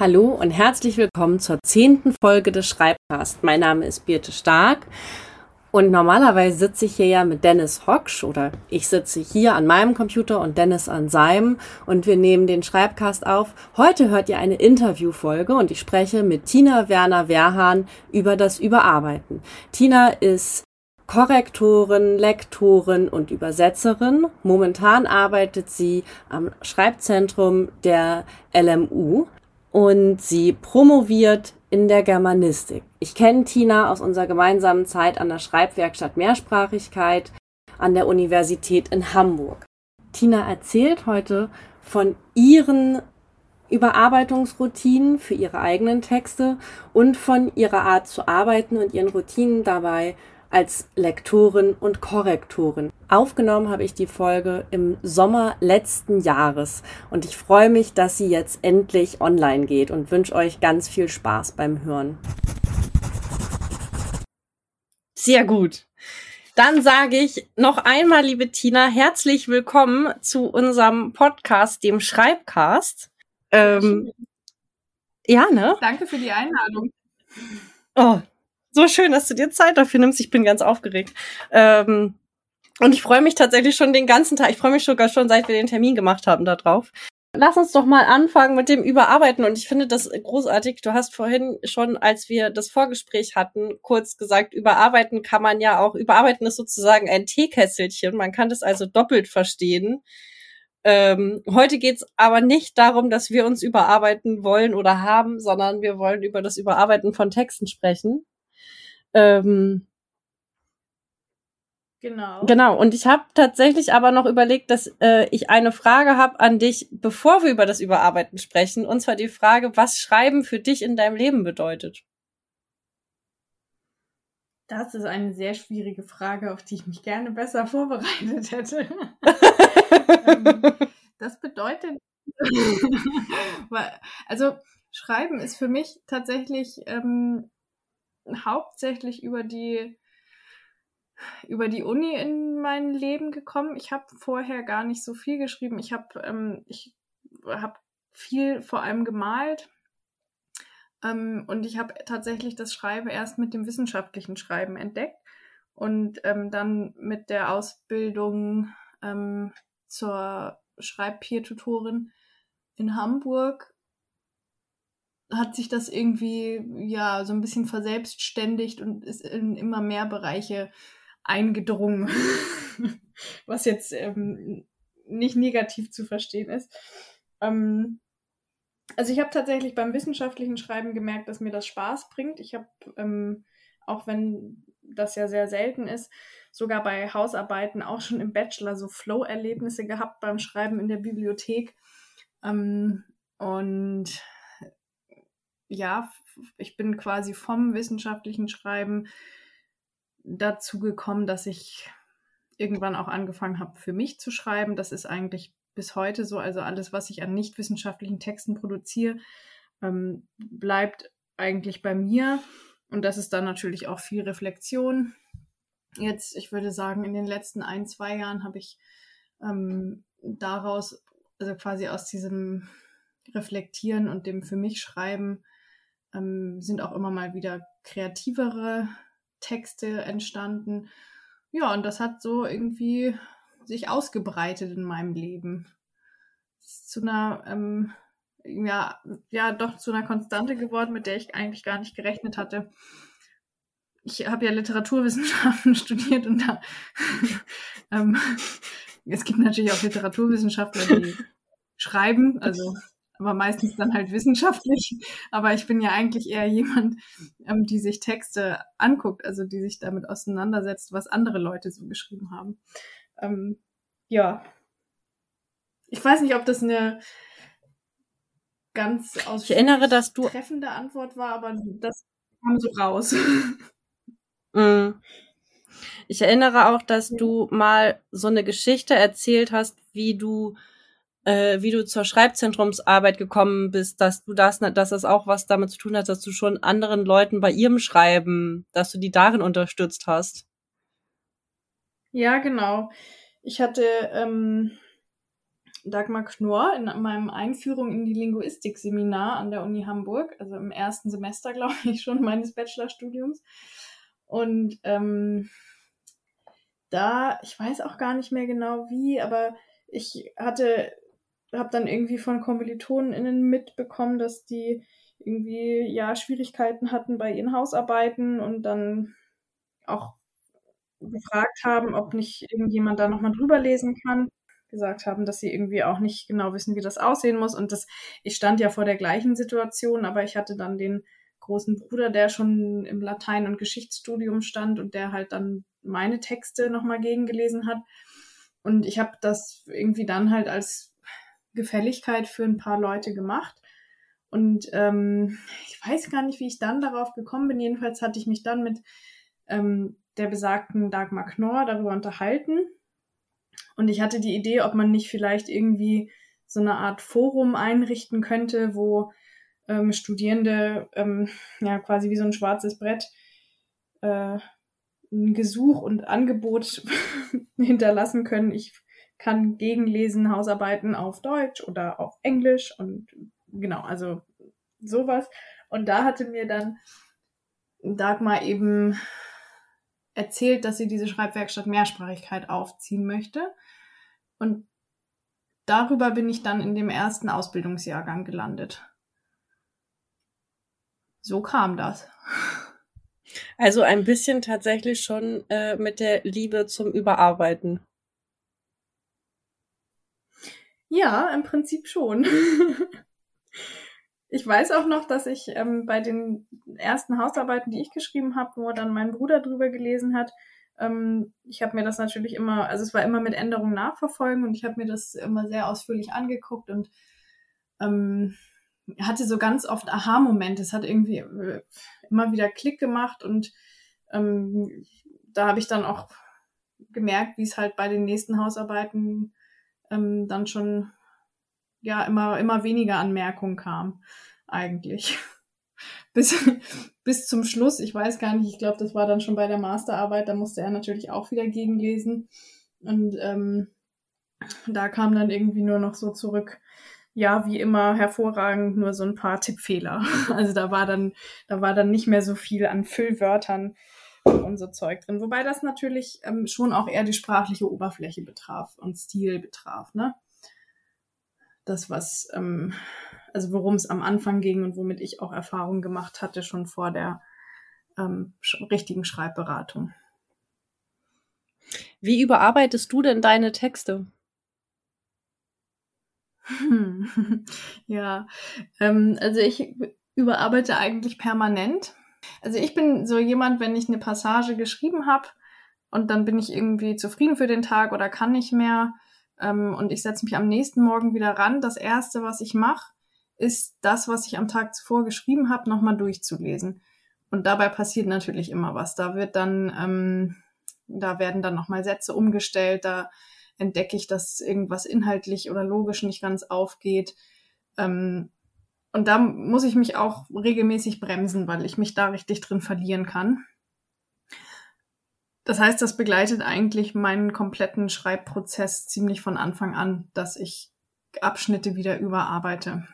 Hallo und herzlich willkommen zur zehnten Folge des Schreibcast. Mein Name ist Birte Stark und normalerweise sitze ich hier ja mit Dennis Hocksch oder ich sitze hier an meinem Computer und Dennis an seinem und wir nehmen den Schreibcast auf. Heute hört ihr eine Interviewfolge und ich spreche mit Tina Werner Werhahn über das Überarbeiten. Tina ist Korrektorin, Lektorin und Übersetzerin. Momentan arbeitet sie am Schreibzentrum der LMU und sie promoviert in der Germanistik. Ich kenne Tina aus unserer gemeinsamen Zeit an der Schreibwerkstatt Mehrsprachigkeit an der Universität in Hamburg. Tina erzählt heute von ihren Überarbeitungsroutinen für ihre eigenen Texte und von ihrer Art zu arbeiten und ihren Routinen dabei, als Lektorin und Korrektorin. Aufgenommen habe ich die Folge im Sommer letzten Jahres und ich freue mich, dass sie jetzt endlich online geht und wünsche euch ganz viel Spaß beim Hören. Sehr gut. Dann sage ich noch einmal, liebe Tina, herzlich willkommen zu unserem Podcast, dem Schreibcast. Ähm, ja, ne? Danke für die Einladung. Oh, so schön, dass du dir Zeit dafür nimmst. Ich bin ganz aufgeregt. Ähm, und ich freue mich tatsächlich schon den ganzen Tag. Ich freue mich sogar schon, seit wir den Termin gemacht haben, darauf. Lass uns doch mal anfangen mit dem Überarbeiten. Und ich finde das großartig. Du hast vorhin schon, als wir das Vorgespräch hatten, kurz gesagt, überarbeiten kann man ja auch. Überarbeiten ist sozusagen ein Teekesselchen. Man kann das also doppelt verstehen. Ähm, heute geht's aber nicht darum, dass wir uns überarbeiten wollen oder haben, sondern wir wollen über das Überarbeiten von Texten sprechen. Ähm, Genau. Genau. Und ich habe tatsächlich aber noch überlegt, dass äh, ich eine Frage habe an dich, bevor wir über das Überarbeiten sprechen. Und zwar die Frage, was Schreiben für dich in deinem Leben bedeutet. Das ist eine sehr schwierige Frage, auf die ich mich gerne besser vorbereitet hätte. Ähm, das bedeutet, also Schreiben ist für mich tatsächlich ähm, hauptsächlich über die über die Uni in mein Leben gekommen. Ich habe vorher gar nicht so viel geschrieben. Ich habe ähm, ich habe viel vor allem gemalt ähm, und ich habe tatsächlich das Schreiben erst mit dem wissenschaftlichen Schreiben entdeckt und ähm, dann mit der Ausbildung ähm, zur Schreibpeer-Tutorin in Hamburg hat sich das irgendwie ja so ein bisschen verselbstständigt und ist in immer mehr Bereiche eingedrungen, was jetzt ähm, nicht negativ zu verstehen ist. Ähm, also ich habe tatsächlich beim wissenschaftlichen Schreiben gemerkt, dass mir das Spaß bringt. Ich habe, ähm, auch wenn das ja sehr selten ist, sogar bei Hausarbeiten auch schon im Bachelor so Flow-Erlebnisse gehabt beim Schreiben in der Bibliothek. Ähm, und ja, ich bin quasi vom wissenschaftlichen Schreiben dazu gekommen, dass ich irgendwann auch angefangen habe, für mich zu schreiben. Das ist eigentlich bis heute so. Also alles, was ich an nicht wissenschaftlichen Texten produziere, ähm, bleibt eigentlich bei mir. Und das ist dann natürlich auch viel Reflexion. Jetzt, ich würde sagen, in den letzten ein, zwei Jahren habe ich ähm, daraus, also quasi aus diesem Reflektieren und dem für mich Schreiben, ähm, sind auch immer mal wieder kreativere Texte entstanden. Ja, und das hat so irgendwie sich ausgebreitet in meinem Leben. Zu einer, ähm, ja, ja, doch zu einer Konstante geworden, mit der ich eigentlich gar nicht gerechnet hatte. Ich habe ja Literaturwissenschaften studiert und da ähm, es gibt natürlich auch Literaturwissenschaftler, die schreiben, also aber meistens dann halt wissenschaftlich. Aber ich bin ja eigentlich eher jemand, ähm, die sich Texte anguckt, also die sich damit auseinandersetzt, was andere Leute so geschrieben haben. Ähm, ja. Ich weiß nicht, ob das eine ganz aus ich erinnere, dass du treffende Antwort war, aber das kam so raus. Mm. Ich erinnere auch, dass du mal so eine Geschichte erzählt hast, wie du äh, wie du zur Schreibzentrumsarbeit gekommen bist, dass du das, dass das auch was damit zu tun hat, dass du schon anderen Leuten bei ihrem Schreiben, dass du die darin unterstützt hast. Ja, genau. Ich hatte ähm, Dagmar Knorr in meinem Einführung in die Linguistik-Seminar an der Uni Hamburg, also im ersten Semester, glaube ich, schon meines Bachelorstudiums. Und ähm, da, ich weiß auch gar nicht mehr genau wie, aber ich hatte, habe dann irgendwie von KommilitonInnen mitbekommen, dass die irgendwie ja Schwierigkeiten hatten bei ihren Hausarbeiten und dann auch gefragt haben, ob nicht irgendjemand da nochmal drüber lesen kann. Gesagt haben, dass sie irgendwie auch nicht genau wissen, wie das aussehen muss. Und das, ich stand ja vor der gleichen Situation, aber ich hatte dann den großen Bruder, der schon im Latein- und Geschichtsstudium stand und der halt dann meine Texte nochmal gegengelesen hat. Und ich habe das irgendwie dann halt als Gefälligkeit für ein paar Leute gemacht. Und ähm, ich weiß gar nicht, wie ich dann darauf gekommen bin. Jedenfalls hatte ich mich dann mit ähm, der besagten Dagmar Knorr darüber unterhalten. Und ich hatte die Idee, ob man nicht vielleicht irgendwie so eine Art Forum einrichten könnte, wo ähm, Studierende ähm, ja quasi wie so ein schwarzes Brett äh, ein Gesuch und Angebot hinterlassen können. Ich kann gegenlesen Hausarbeiten auf Deutsch oder auf Englisch und genau, also sowas. Und da hatte mir dann Dagmar eben erzählt, dass sie diese Schreibwerkstatt Mehrsprachigkeit aufziehen möchte. Und darüber bin ich dann in dem ersten Ausbildungsjahrgang gelandet. So kam das. Also ein bisschen tatsächlich schon äh, mit der Liebe zum Überarbeiten. Ja, im Prinzip schon. ich weiß auch noch, dass ich ähm, bei den ersten Hausarbeiten, die ich geschrieben habe, wo dann mein Bruder drüber gelesen hat, ähm, ich habe mir das natürlich immer, also es war immer mit Änderungen nachverfolgen und ich habe mir das immer sehr ausführlich angeguckt und ähm, hatte so ganz oft Aha-Momente. Es hat irgendwie äh, immer wieder Klick gemacht und ähm, da habe ich dann auch gemerkt, wie es halt bei den nächsten Hausarbeiten ähm, dann schon ja immer, immer weniger Anmerkungen kam, eigentlich. bis, bis zum Schluss, ich weiß gar nicht, ich glaube, das war dann schon bei der Masterarbeit, da musste er natürlich auch wieder gegenlesen. Und ähm, da kam dann irgendwie nur noch so zurück, ja, wie immer hervorragend, nur so ein paar Tippfehler. Also da war dann, da war dann nicht mehr so viel an Füllwörtern und so Zeug drin. Wobei das natürlich ähm, schon auch eher die sprachliche Oberfläche betraf und Stil betraf, ne? Das, was, ähm, also worum es am Anfang ging und womit ich auch Erfahrung gemacht hatte, schon vor der ähm, sch richtigen Schreibberatung. Wie überarbeitest du denn deine Texte? ja, ähm, also ich überarbeite eigentlich permanent. Also ich bin so jemand, wenn ich eine Passage geschrieben habe und dann bin ich irgendwie zufrieden für den Tag oder kann nicht mehr ähm, und ich setze mich am nächsten Morgen wieder ran. Das Erste, was ich mache, ist das, was ich am Tag zuvor geschrieben habe, nochmal durchzulesen. Und dabei passiert natürlich immer was. Da wird dann, ähm, da werden dann nochmal Sätze umgestellt, da entdecke ich, dass irgendwas inhaltlich oder logisch nicht ganz aufgeht. Ähm, und da muss ich mich auch regelmäßig bremsen, weil ich mich da richtig drin verlieren kann. Das heißt, das begleitet eigentlich meinen kompletten Schreibprozess ziemlich von Anfang an, dass ich Abschnitte wieder überarbeite.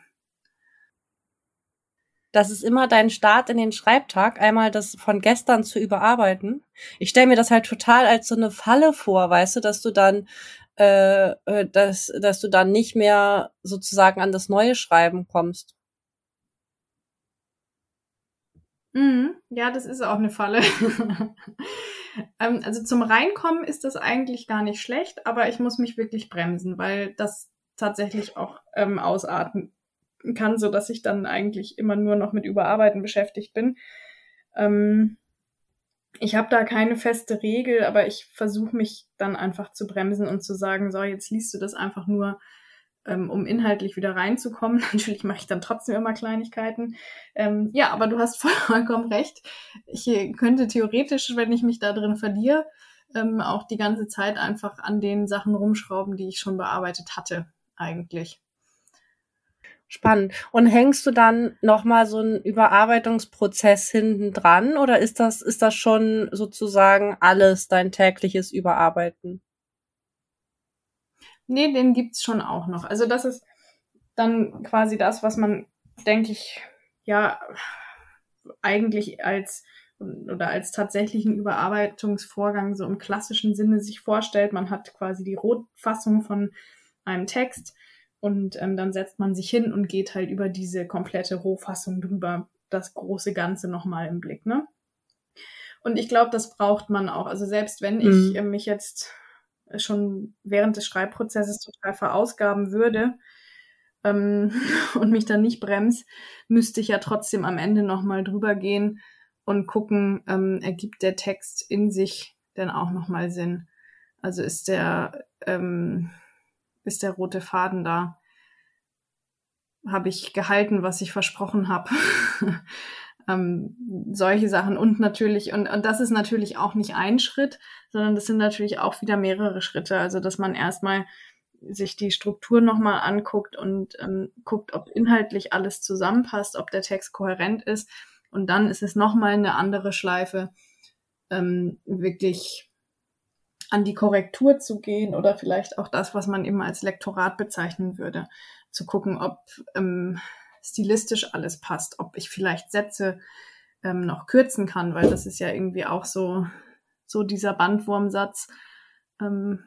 Das ist immer dein Start in den Schreibtag, einmal das von gestern zu überarbeiten. Ich stelle mir das halt total als so eine Falle vor, weißt du, dass du dann äh, äh, dass, dass du dann nicht mehr sozusagen an das neue Schreiben kommst. Mhm. Ja, das ist auch eine Falle. ähm, also zum Reinkommen ist das eigentlich gar nicht schlecht, aber ich muss mich wirklich bremsen, weil das tatsächlich auch ähm, ausarten kann, so dass ich dann eigentlich immer nur noch mit Überarbeiten beschäftigt bin. Ähm, ich habe da keine feste Regel, aber ich versuche mich dann einfach zu bremsen und zu sagen, so, jetzt liest du das einfach nur, ähm, um inhaltlich wieder reinzukommen. Natürlich mache ich dann trotzdem immer Kleinigkeiten. Ähm, ja, aber du hast vollkommen recht. Ich könnte theoretisch, wenn ich mich da drin verliere, ähm, auch die ganze Zeit einfach an den Sachen rumschrauben, die ich schon bearbeitet hatte, eigentlich. Spannend. Und hängst du dann nochmal so einen Überarbeitungsprozess hinten dran oder ist das, ist das schon sozusagen alles dein tägliches Überarbeiten? Nee, den gibt's schon auch noch. Also das ist dann quasi das, was man, denke ich, ja, eigentlich als oder als tatsächlichen Überarbeitungsvorgang so im klassischen Sinne sich vorstellt. Man hat quasi die Rotfassung von einem Text und ähm, dann setzt man sich hin und geht halt über diese komplette Rohfassung drüber, das große Ganze nochmal im Blick, ne? Und ich glaube, das braucht man auch. Also selbst wenn ich mhm. äh, mich jetzt schon während des Schreibprozesses total verausgaben würde ähm, und mich dann nicht bremse, müsste ich ja trotzdem am Ende nochmal drüber gehen und gucken, ähm, ergibt der Text in sich denn auch nochmal Sinn? Also ist der, ähm, ist der rote Faden da? Habe ich gehalten, was ich versprochen habe? ähm, solche Sachen und natürlich, und, und das ist natürlich auch nicht ein Schritt, sondern das sind natürlich auch wieder mehrere Schritte. Also dass man erstmal sich die Struktur nochmal anguckt und ähm, guckt, ob inhaltlich alles zusammenpasst, ob der Text kohärent ist. Und dann ist es nochmal eine andere Schleife, ähm, wirklich an die Korrektur zu gehen oder vielleicht auch das, was man eben als Lektorat bezeichnen würde, zu gucken, ob ähm, stilistisch alles passt, ob ich vielleicht Sätze ähm, noch kürzen kann, weil das ist ja irgendwie auch so, so dieser Bandwurmsatz, ähm,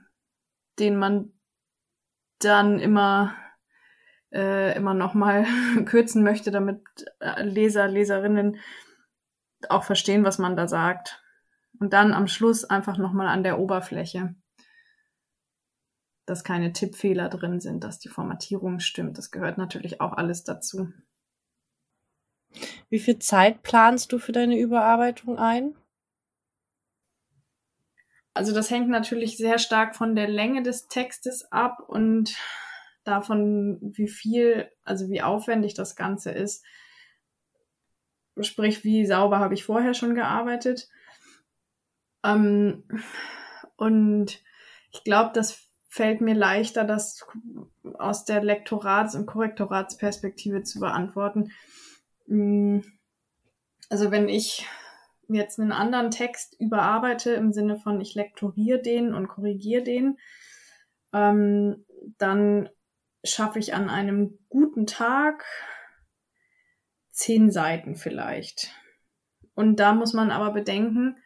den man dann immer äh, immer noch mal kürzen möchte, damit äh, Leser, Leserinnen auch verstehen, was man da sagt. Und dann am Schluss einfach noch mal an der Oberfläche, dass keine Tippfehler drin sind, dass die Formatierung stimmt. Das gehört natürlich auch alles dazu. Wie viel Zeit planst du für deine Überarbeitung ein? Also das hängt natürlich sehr stark von der Länge des Textes ab und davon, wie viel, also wie aufwendig das Ganze ist. Sprich, wie sauber habe ich vorher schon gearbeitet. Ähm, und ich glaube, das fällt mir leichter, das aus der Lektorats- und Korrektoratsperspektive zu beantworten. Mm, also wenn ich jetzt einen anderen Text überarbeite im Sinne von ich lektoriere den und korrigiere den, ähm, dann schaffe ich an einem guten Tag zehn Seiten vielleicht. Und da muss man aber bedenken,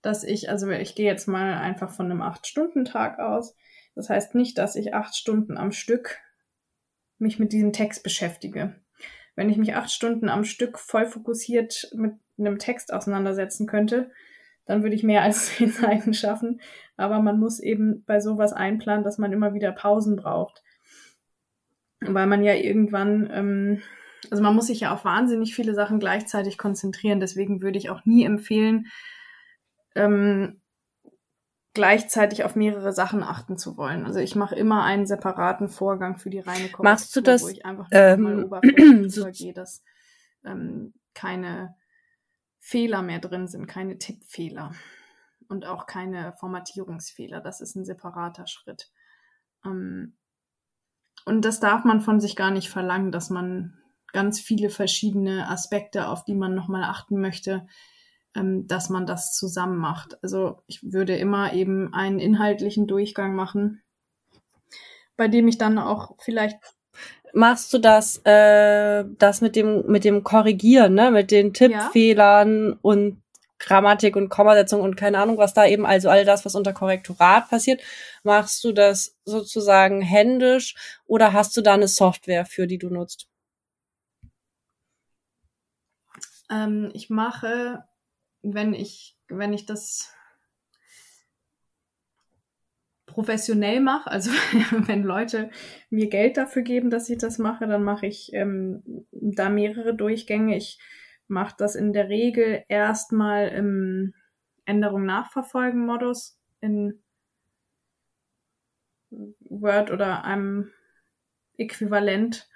dass ich, also ich gehe jetzt mal einfach von einem Acht-Stunden-Tag aus. Das heißt nicht, dass ich acht Stunden am Stück mich mit diesem Text beschäftige. Wenn ich mich acht Stunden am Stück voll fokussiert mit einem Text auseinandersetzen könnte, dann würde ich mehr als zehn Seiten schaffen. Aber man muss eben bei sowas einplanen, dass man immer wieder Pausen braucht weil man ja irgendwann, ähm, also man muss sich ja auf wahnsinnig viele Sachen gleichzeitig konzentrieren. Deswegen würde ich auch nie empfehlen, ähm, gleichzeitig auf mehrere Sachen achten zu wollen. Also ich mache immer einen separaten Vorgang für die reine Korrektur, Machst du das, wo ich einfach ähm, mal oberflächlich übergehe, dass ähm, keine Fehler mehr drin sind, keine Tippfehler und auch keine Formatierungsfehler. Das ist ein separater Schritt. Ähm, und das darf man von sich gar nicht verlangen, dass man ganz viele verschiedene Aspekte, auf die man nochmal achten möchte, ähm, dass man das zusammen macht. Also ich würde immer eben einen inhaltlichen Durchgang machen, bei dem ich dann auch vielleicht machst du das, äh, das mit dem, mit dem Korrigieren, ne, mit den Tippfehlern ja. und Grammatik und Kommasetzung und keine Ahnung, was da eben, also all das, was unter Korrektorat passiert, machst du das sozusagen händisch oder hast du da eine Software für, die du nutzt? Ähm, ich mache, wenn ich, wenn ich das professionell mache, also wenn Leute mir Geld dafür geben, dass ich das mache, dann mache ich ähm, da mehrere Durchgänge. Ich macht das in der Regel erstmal im Änderung nachverfolgen Modus in Word oder einem Äquivalent.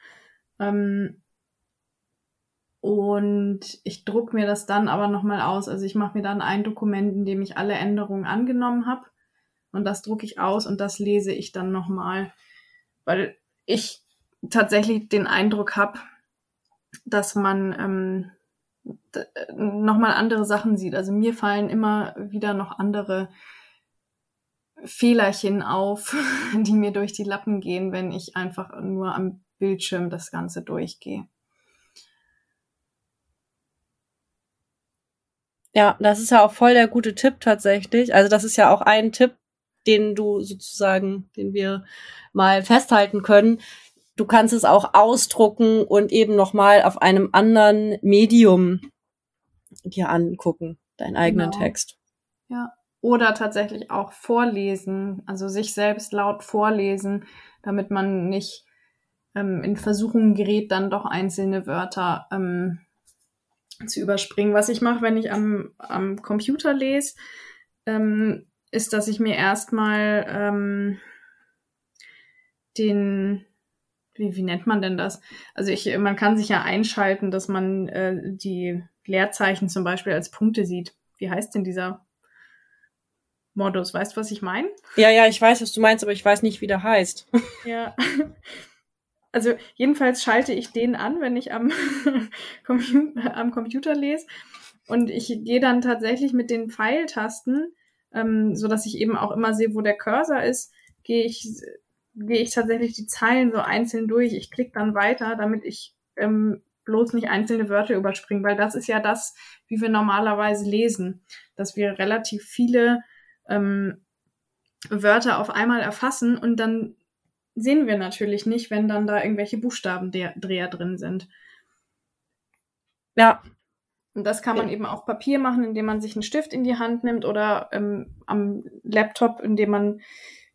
Ähm, und ich druck mir das dann aber nochmal aus. Also ich mache mir dann ein Dokument, in dem ich alle Änderungen angenommen habe. Und das drucke ich aus und das lese ich dann nochmal, weil ich tatsächlich den Eindruck habe, dass man ähm, nochmal andere Sachen sieht. Also mir fallen immer wieder noch andere Fehlerchen auf, die mir durch die Lappen gehen, wenn ich einfach nur am Bildschirm das Ganze durchgehe. Ja, das ist ja auch voll der gute Tipp tatsächlich. Also das ist ja auch ein Tipp, den du sozusagen, den wir mal festhalten können. Du kannst es auch ausdrucken und eben nochmal auf einem anderen Medium dir angucken, deinen eigenen genau. Text. Ja. Oder tatsächlich auch vorlesen, also sich selbst laut vorlesen, damit man nicht ähm, in Versuchung gerät, dann doch einzelne Wörter ähm, zu überspringen. Was ich mache, wenn ich am, am Computer lese, ähm, ist, dass ich mir erstmal ähm, den, wie, wie nennt man denn das? Also ich, man kann sich ja einschalten, dass man äh, die Leerzeichen zum Beispiel als Punkte sieht. Wie heißt denn dieser Modus? Weißt du, was ich meine? Ja, ja, ich weiß, was du meinst, aber ich weiß nicht, wie der heißt. Ja. Also jedenfalls schalte ich den an, wenn ich am, Computer, am Computer lese. Und ich gehe dann tatsächlich mit den Pfeiltasten, ähm, so dass ich eben auch immer sehe, wo der Cursor ist, gehe ich, gehe ich tatsächlich die Zeilen so einzeln durch. Ich klicke dann weiter, damit ich ähm, bloß nicht einzelne Wörter überspringe, weil das ist ja das, wie wir normalerweise lesen, dass wir relativ viele ähm, Wörter auf einmal erfassen und dann sehen wir natürlich nicht, wenn dann da irgendwelche Buchstabendreher drin sind. Ja. Und das kann man eben auf Papier machen, indem man sich einen Stift in die Hand nimmt oder ähm, am Laptop, indem man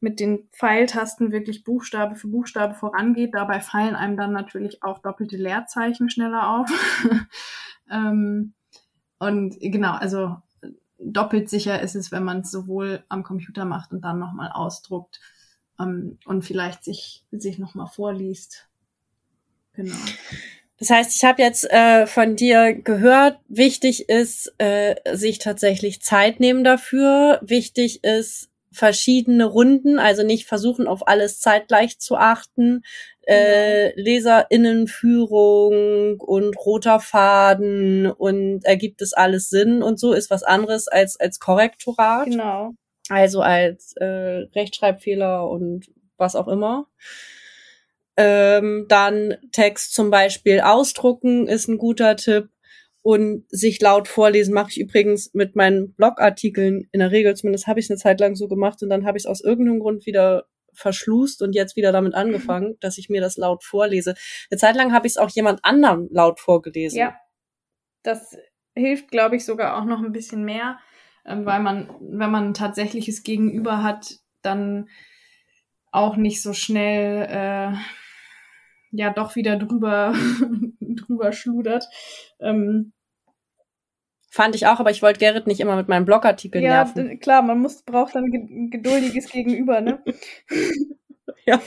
mit den Pfeiltasten wirklich Buchstabe für Buchstabe vorangeht. Dabei fallen einem dann natürlich auch doppelte Leerzeichen schneller auf. ähm, und genau, also doppelt sicher ist es, wenn man es sowohl am Computer macht und dann nochmal ausdruckt ähm, und vielleicht sich, sich nochmal vorliest. Genau. Das heißt, ich habe jetzt äh, von dir gehört, wichtig ist, äh, sich tatsächlich Zeit nehmen dafür. Wichtig ist, verschiedene Runden, also nicht versuchen, auf alles zeitgleich zu achten. Äh, genau. Leserinnenführung und roter Faden und ergibt es alles Sinn und so ist was anderes als als Korrektorat. Genau. Also als äh, Rechtschreibfehler und was auch immer. Ähm, dann Text zum Beispiel ausdrucken ist ein guter Tipp. Und sich laut vorlesen mache ich übrigens mit meinen Blogartikeln in der Regel, zumindest habe ich es eine Zeit lang so gemacht und dann habe ich es aus irgendeinem Grund wieder verschlust und jetzt wieder damit angefangen, dass ich mir das laut vorlese. Eine Zeit lang habe ich es auch jemand anderem laut vorgelesen. Ja, das hilft, glaube ich, sogar auch noch ein bisschen mehr, ähm, weil man, wenn man ein tatsächliches Gegenüber hat, dann auch nicht so schnell äh, ja doch wieder drüber drüber schludert. Ähm, Fand ich auch, aber ich wollte Gerrit nicht immer mit meinem Blogartikel ja, nerven. Ja, klar, man muss braucht dann ein geduldiges Gegenüber, ne? ja.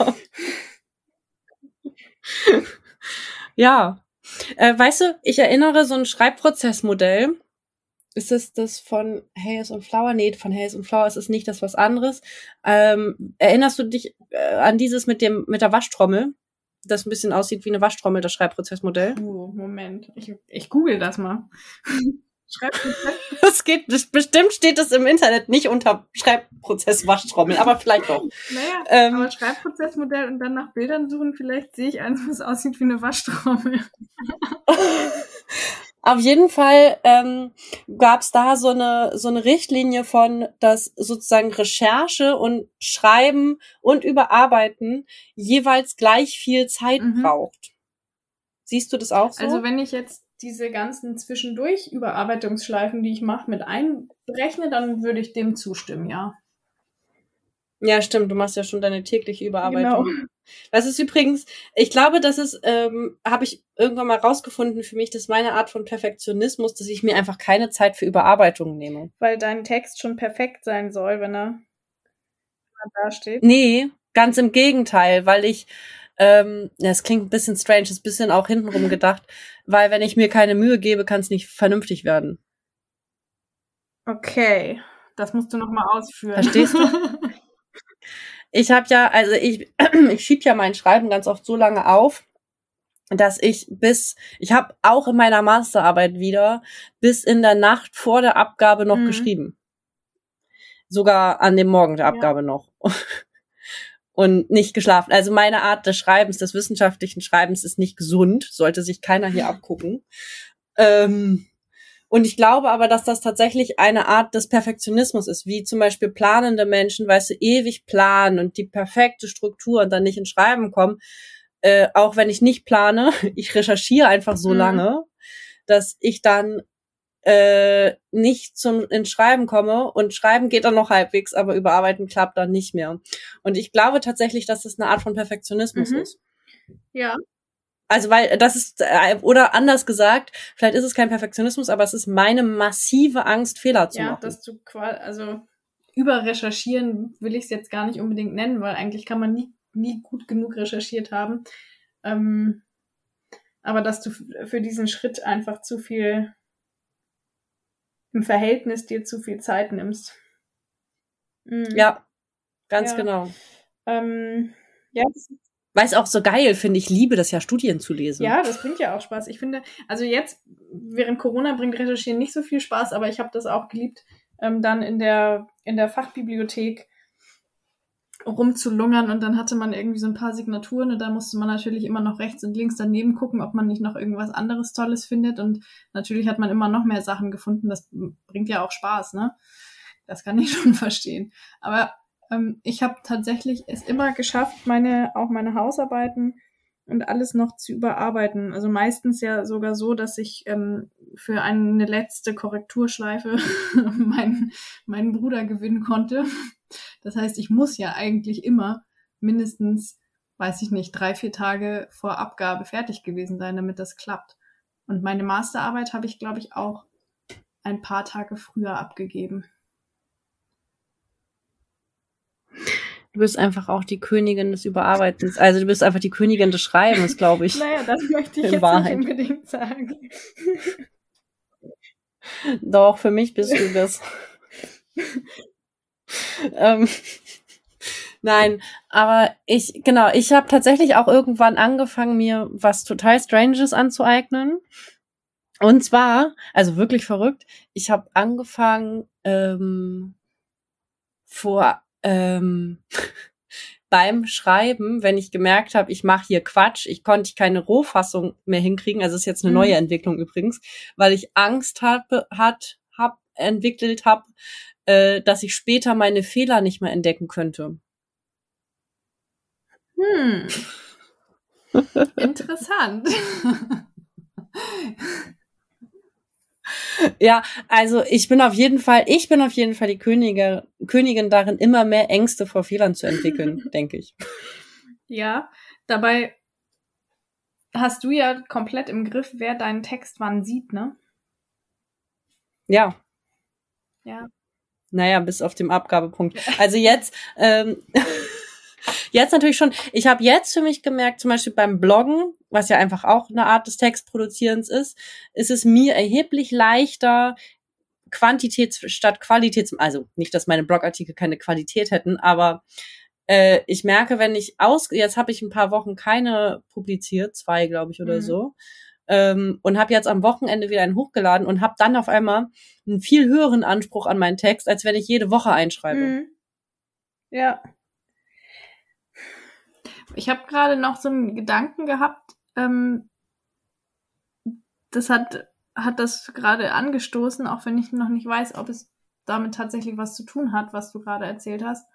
ja. Äh, weißt du, ich erinnere so ein Schreibprozessmodell, ist es das von Hayes und Flower? Nee, von Hayes und Flower ist es nicht das was anderes. Ähm, erinnerst du dich äh, an dieses mit dem mit der Waschtrommel? Das ein bisschen aussieht wie eine Waschtrommel, das Schreibprozessmodell. Oh, Moment. Ich, ich google das mal. Schreibprozess? Das geht, bestimmt steht es im Internet nicht unter Schreibprozess Waschtrommel, aber vielleicht doch. Naja, ähm, aber Schreibprozessmodell und dann nach Bildern suchen, vielleicht sehe ich eins, was aussieht wie eine Waschtrommel. Auf jeden Fall ähm, gab es da so eine so eine Richtlinie von, dass sozusagen Recherche und Schreiben und Überarbeiten jeweils gleich viel Zeit mhm. braucht. Siehst du das auch so? Also wenn ich jetzt diese ganzen zwischendurch Überarbeitungsschleifen, die ich mache, mit einberechne, dann würde ich dem zustimmen, ja. Ja, stimmt. Du machst ja schon deine tägliche Überarbeitung. Genau. Das ist übrigens, ich glaube, das ist, ähm, habe ich irgendwann mal rausgefunden für mich, das ist meine Art von Perfektionismus, dass ich mir einfach keine Zeit für Überarbeitung nehme. Weil dein Text schon perfekt sein soll, wenn er, wenn er da steht. Nee, ganz im Gegenteil, weil ich, ähm, ja, es klingt ein bisschen strange, ist ein bisschen auch hintenrum gedacht, weil wenn ich mir keine Mühe gebe, kann es nicht vernünftig werden. Okay, das musst du noch mal ausführen. Verstehst du? Ich habe ja, also ich, ich schieb ja mein Schreiben ganz oft so lange auf, dass ich bis, ich habe auch in meiner Masterarbeit wieder bis in der Nacht vor der Abgabe noch mhm. geschrieben. Sogar an dem Morgen der Abgabe ja. noch. und nicht geschlafen. Also meine Art des Schreibens, des wissenschaftlichen Schreibens ist nicht gesund, sollte sich keiner hier abgucken. Ähm, und ich glaube aber, dass das tatsächlich eine Art des Perfektionismus ist, wie zum Beispiel planende Menschen, weißt du, ewig planen und die perfekte Struktur und dann nicht ins Schreiben kommen. Äh, auch wenn ich nicht plane, ich recherchiere einfach so mhm. lange, dass ich dann äh, nicht zum ins Schreiben komme und Schreiben geht dann noch halbwegs, aber überarbeiten klappt dann nicht mehr. Und ich glaube tatsächlich, dass das eine Art von Perfektionismus mhm. ist. Ja. Also weil das ist äh, oder anders gesagt, vielleicht ist es kein Perfektionismus, aber es ist meine massive Angst, Fehler zu ja, machen. Ja, dass du quasi also überrecherchieren will ich es jetzt gar nicht unbedingt nennen, weil eigentlich kann man nie nie gut genug recherchiert haben. Ähm, aber dass du für diesen Schritt einfach zu viel im Verhältnis dir zu viel Zeit nimmst. Mhm. Ja, ganz ja. genau. Ähm, ja, weil es auch so geil finde, ich liebe das ja, Studien zu lesen. Ja, das bringt ja auch Spaß. Ich finde, also jetzt während Corona bringt Recherchieren nicht so viel Spaß, aber ich habe das auch geliebt, ähm, dann in der, in der Fachbibliothek rumzulungern und dann hatte man irgendwie so ein paar Signaturen und da musste man natürlich immer noch rechts und links daneben gucken, ob man nicht noch irgendwas anderes Tolles findet und natürlich hat man immer noch mehr Sachen gefunden, das bringt ja auch Spaß, ne? Das kann ich schon verstehen. Aber ähm, ich habe tatsächlich es immer geschafft, meine, auch meine Hausarbeiten und alles noch zu überarbeiten. Also meistens ja sogar so, dass ich ähm, für eine letzte Korrekturschleife meinen, meinen Bruder gewinnen konnte. Das heißt, ich muss ja eigentlich immer mindestens, weiß ich nicht, drei, vier Tage vor Abgabe fertig gewesen sein, damit das klappt. Und meine Masterarbeit habe ich, glaube ich, auch ein paar Tage früher abgegeben. Du bist einfach auch die Königin des Überarbeitens. Also du bist einfach die Königin des Schreibens, glaube ich. naja, das möchte ich jetzt Wahrheit. nicht unbedingt sagen. Doch, für mich bist du das. ähm, nein, aber ich, genau, ich habe tatsächlich auch irgendwann angefangen, mir was total Stranges anzueignen. Und zwar, also wirklich verrückt, ich habe angefangen ähm, vor ähm, beim Schreiben, wenn ich gemerkt habe, ich mache hier Quatsch, ich konnte keine Rohfassung mehr hinkriegen, also ist jetzt eine mhm. neue Entwicklung übrigens, weil ich Angst habe, hat, hab entwickelt habe, äh, dass ich später meine Fehler nicht mehr entdecken könnte. Hm. Interessant. Ja, also ich bin auf jeden Fall, ich bin auf jeden Fall die Könige, Königin darin, immer mehr Ängste vor Fehlern zu entwickeln, denke ich. Ja, dabei hast du ja komplett im Griff, wer deinen Text wann sieht, ne? Ja. Ja. Naja, bis auf den Abgabepunkt. Also jetzt, ähm, Jetzt natürlich schon. Ich habe jetzt für mich gemerkt, zum Beispiel beim Bloggen, was ja einfach auch eine Art des Textproduzierens ist, ist es mir erheblich leichter, Quantität statt Qualität, also nicht, dass meine Blogartikel keine Qualität hätten, aber äh, ich merke, wenn ich aus, jetzt habe ich ein paar Wochen keine publiziert, zwei glaube ich oder mhm. so, ähm, und habe jetzt am Wochenende wieder einen hochgeladen und habe dann auf einmal einen viel höheren Anspruch an meinen Text, als wenn ich jede Woche einschreibe. Mhm. Ja. Ich habe gerade noch so einen Gedanken gehabt, ähm, das hat, hat das gerade angestoßen, auch wenn ich noch nicht weiß, ob es damit tatsächlich was zu tun hat, was du gerade erzählt hast.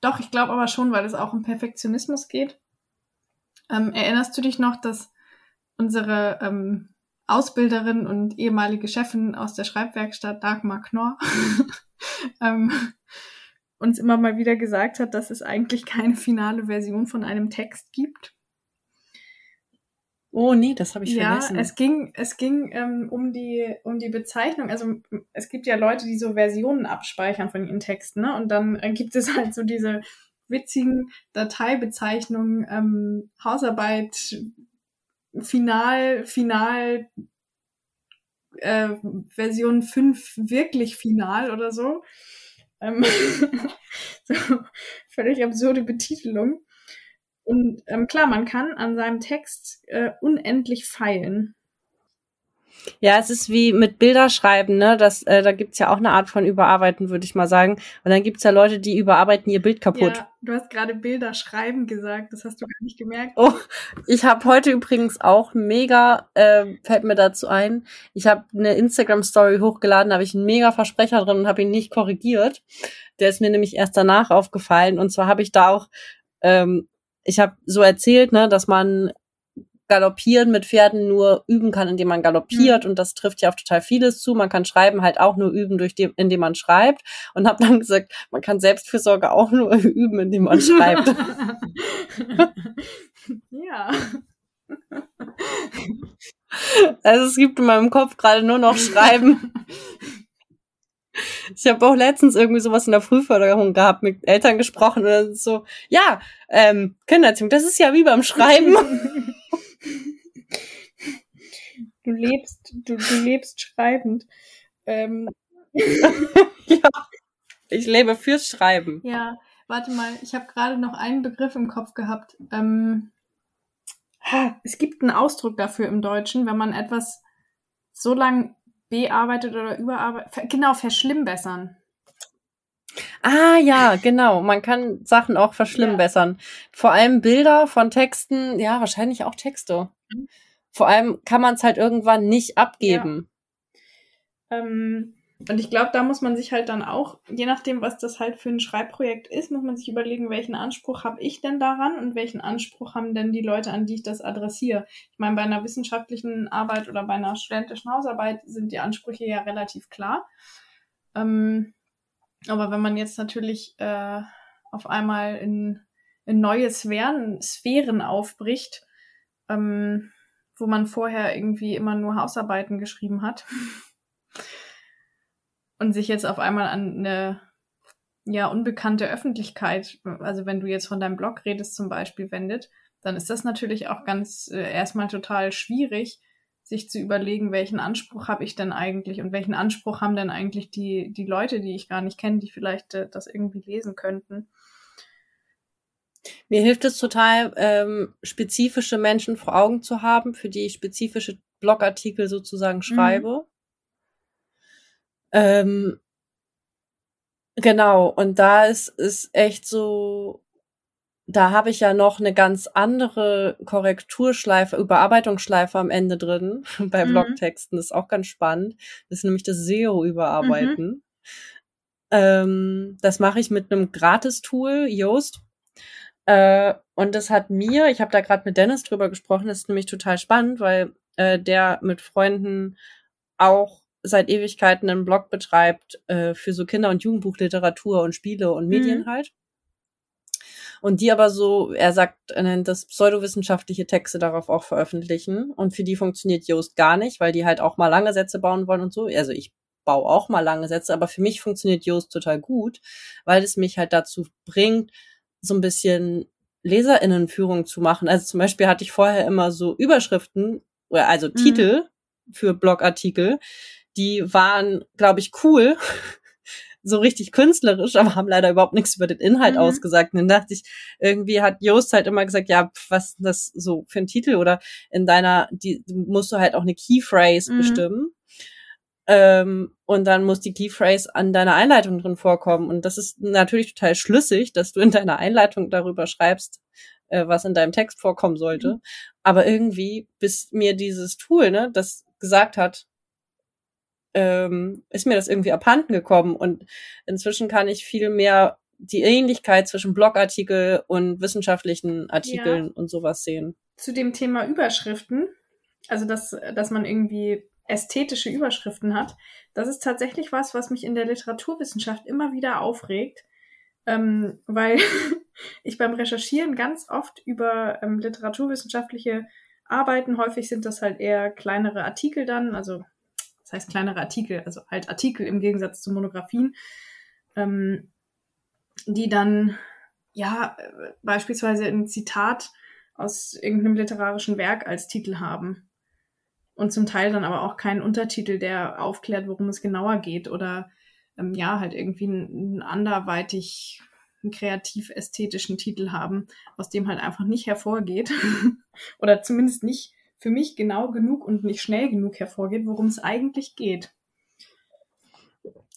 Doch, ich glaube aber schon, weil es auch um Perfektionismus geht. Ähm, erinnerst du dich noch, dass unsere ähm, Ausbilderin und ehemalige Chefin aus der Schreibwerkstatt Dagmar Knorr ähm, uns immer mal wieder gesagt hat, dass es eigentlich keine finale Version von einem Text gibt. Oh nee, das habe ich ja, vergessen. Ja, es ging, es ging ähm, um die um die Bezeichnung. Also es gibt ja Leute, die so Versionen abspeichern von ihren Texten, ne? Und dann äh, gibt es halt so diese witzigen Dateibezeichnungen, ähm, Hausarbeit, Final, Final, äh, Version 5 wirklich final oder so. Ähm, so, völlig absurde Betitelung. Und ähm, klar, man kann an seinem Text äh, unendlich feilen. Ja, es ist wie mit Bilderschreiben, ne? Das, äh, da gibt's ja auch eine Art von Überarbeiten, würde ich mal sagen. Und dann gibt's ja Leute, die überarbeiten ihr Bild kaputt. Ja, du hast gerade Bilderschreiben gesagt, das hast du gar nicht gemerkt. Oh, ich habe heute übrigens auch mega, äh, fällt mir dazu ein, ich habe eine Instagram-Story hochgeladen, da habe ich einen mega Versprecher drin und habe ihn nicht korrigiert. Der ist mir nämlich erst danach aufgefallen. Und zwar habe ich da auch ähm, ich habe so erzählt, ne, dass man Galoppieren mit Pferden nur üben kann, indem man galoppiert. Mhm. Und das trifft ja auf total vieles zu. Man kann Schreiben halt auch nur üben, durch dem, indem man schreibt. Und habe dann gesagt, man kann Selbstfürsorge auch nur üben, indem man schreibt. ja. Also es gibt in meinem Kopf gerade nur noch Schreiben. Ich habe auch letztens irgendwie sowas in der Frühförderung gehabt, mit Eltern gesprochen und so, ja, ähm, Kindererziehung, das ist ja wie beim Schreiben. Du lebst, du, du lebst schreibend. Ähm. ja, ich lebe fürs Schreiben. Ja, warte mal, ich habe gerade noch einen Begriff im Kopf gehabt. Ähm, es gibt einen Ausdruck dafür im Deutschen, wenn man etwas so lang bearbeitet oder überarbeitet. Genau, verschlimmbessern. Ah ja, genau. Man kann Sachen auch verschlimmbessern. Ja. Vor allem Bilder von Texten, ja, wahrscheinlich auch Texte. Mhm. Vor allem kann man es halt irgendwann nicht abgeben. Ja. Ähm, und ich glaube, da muss man sich halt dann auch, je nachdem, was das halt für ein Schreibprojekt ist, muss man sich überlegen, welchen Anspruch habe ich denn daran und welchen Anspruch haben denn die Leute, an die ich das adressiere. Ich meine, bei einer wissenschaftlichen Arbeit oder bei einer studentischen Hausarbeit sind die Ansprüche ja relativ klar. Ähm, aber wenn man jetzt natürlich äh, auf einmal in, in neue Sphären, Sphären aufbricht, ähm, wo man vorher irgendwie immer nur Hausarbeiten geschrieben hat, und sich jetzt auf einmal an eine ja unbekannte Öffentlichkeit, also wenn du jetzt von deinem Blog redest zum Beispiel, wendet, dann ist das natürlich auch ganz äh, erstmal total schwierig, sich zu überlegen, welchen Anspruch habe ich denn eigentlich und welchen Anspruch haben denn eigentlich die, die Leute, die ich gar nicht kenne, die vielleicht äh, das irgendwie lesen könnten. Mir hilft es total, ähm, spezifische Menschen vor Augen zu haben, für die ich spezifische Blogartikel sozusagen mhm. schreibe. Mhm. Ähm, genau, und da ist es echt so, da habe ich ja noch eine ganz andere Korrekturschleife, Überarbeitungsschleife am Ende drin bei mhm. Blogtexten. Das ist auch ganz spannend. Das ist nämlich das SEO-Überarbeiten. Mhm. Ähm, das mache ich mit einem Gratis-Tool, Yoast. Äh, und das hat mir, ich habe da gerade mit Dennis drüber gesprochen, das ist nämlich total spannend, weil äh, der mit Freunden auch seit Ewigkeiten einen Blog betreibt äh, für so Kinder- und Jugendbuchliteratur und Spiele und Medien mhm. halt. Und die aber so, er sagt, er nennt das pseudowissenschaftliche Texte darauf auch veröffentlichen. Und für die funktioniert Yoast gar nicht, weil die halt auch mal lange Sätze bauen wollen und so. Also ich baue auch mal lange Sätze, aber für mich funktioniert Yoast total gut, weil es mich halt dazu bringt, so ein bisschen Leserinnenführung zu machen. Also zum Beispiel hatte ich vorher immer so Überschriften, also mhm. Titel für Blogartikel, die waren, glaube ich, cool, so richtig künstlerisch, aber haben leider überhaupt nichts über den Inhalt mhm. ausgesagt. Und dann dachte ich, irgendwie hat Joost halt immer gesagt, ja, was ist das so für ein Titel? Oder in deiner, die musst du halt auch eine Keyphrase mhm. bestimmen. Ähm, und dann muss die Keyphrase an deiner Einleitung drin vorkommen. Und das ist natürlich total schlüssig, dass du in deiner Einleitung darüber schreibst, äh, was in deinem Text vorkommen sollte. Mhm. Aber irgendwie, bis mir dieses Tool, ne, das gesagt hat, ähm, ist mir das irgendwie abhanden gekommen. Und inzwischen kann ich viel mehr die Ähnlichkeit zwischen Blogartikel und wissenschaftlichen Artikeln ja. und sowas sehen. Zu dem Thema Überschriften, also dass, dass man irgendwie ästhetische Überschriften hat, das ist tatsächlich was, was mich in der Literaturwissenschaft immer wieder aufregt, ähm, weil ich beim Recherchieren ganz oft über ähm, literaturwissenschaftliche Arbeiten, häufig sind das halt eher kleinere Artikel dann, also heißt kleinere Artikel, also halt Artikel im Gegensatz zu Monographien, ähm, die dann ja beispielsweise ein Zitat aus irgendeinem literarischen Werk als Titel haben. Und zum Teil dann aber auch keinen Untertitel, der aufklärt, worum es genauer geht. Oder ähm, ja, halt irgendwie einen, einen anderweitig kreativ-ästhetischen Titel haben, aus dem halt einfach nicht hervorgeht. Oder zumindest nicht für mich genau genug und nicht schnell genug hervorgeht, worum es eigentlich geht.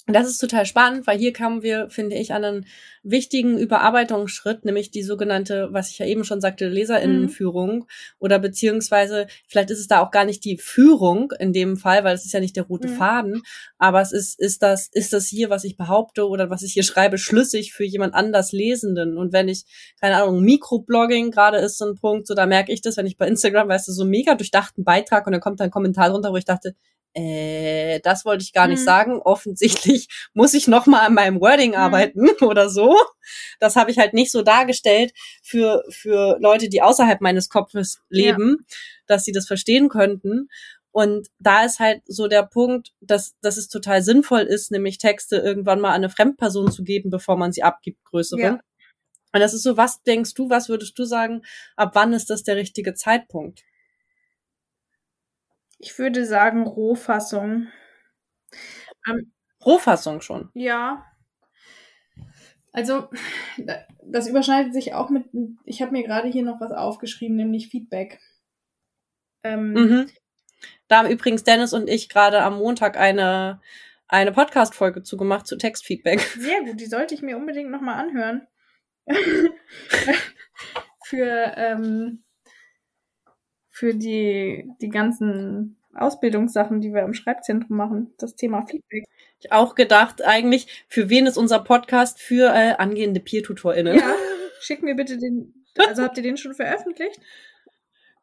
Das ist total spannend, weil hier kamen wir, finde ich, an einen wichtigen Überarbeitungsschritt, nämlich die sogenannte, was ich ja eben schon sagte, Leserinnenführung mhm. oder beziehungsweise vielleicht ist es da auch gar nicht die Führung in dem Fall, weil es ist ja nicht der rote mhm. Faden, aber es ist, ist das, ist das hier, was ich behaupte oder was ich hier schreibe, schlüssig für jemand anders Lesenden und wenn ich, keine Ahnung, Mikroblogging gerade ist so ein Punkt, so da merke ich das, wenn ich bei Instagram, weißt du, so mega durchdachten Beitrag und dann kommt ein Kommentar drunter, wo ich dachte, äh, das wollte ich gar nicht mhm. sagen. Offensichtlich muss ich noch mal an meinem Wording mhm. arbeiten oder so. Das habe ich halt nicht so dargestellt für für Leute, die außerhalb meines Kopfes leben, ja. dass sie das verstehen könnten. Und da ist halt so der Punkt, dass, dass es total sinnvoll ist, nämlich Texte irgendwann mal an eine Fremdperson zu geben, bevor man sie abgibt, größere. Ja. Und das ist so, was denkst du, was würdest du sagen, ab wann ist das der richtige Zeitpunkt? Ich würde sagen Rohfassung. Ähm, Rohfassung schon. Ja. Also, das überschneidet sich auch mit, ich habe mir gerade hier noch was aufgeschrieben, nämlich Feedback. Ähm, mhm. Da haben übrigens Dennis und ich gerade am Montag eine, eine Podcast-Folge zugemacht zu Textfeedback. Sehr gut, die sollte ich mir unbedingt nochmal anhören. Für ähm, für die, die ganzen Ausbildungssachen, die wir im Schreibzentrum machen, das Thema Feedback. Ich auch gedacht, eigentlich, für wen ist unser Podcast für äh, angehende Peer-TutorInnen? Ja, schick mir bitte den, also habt ihr den schon veröffentlicht?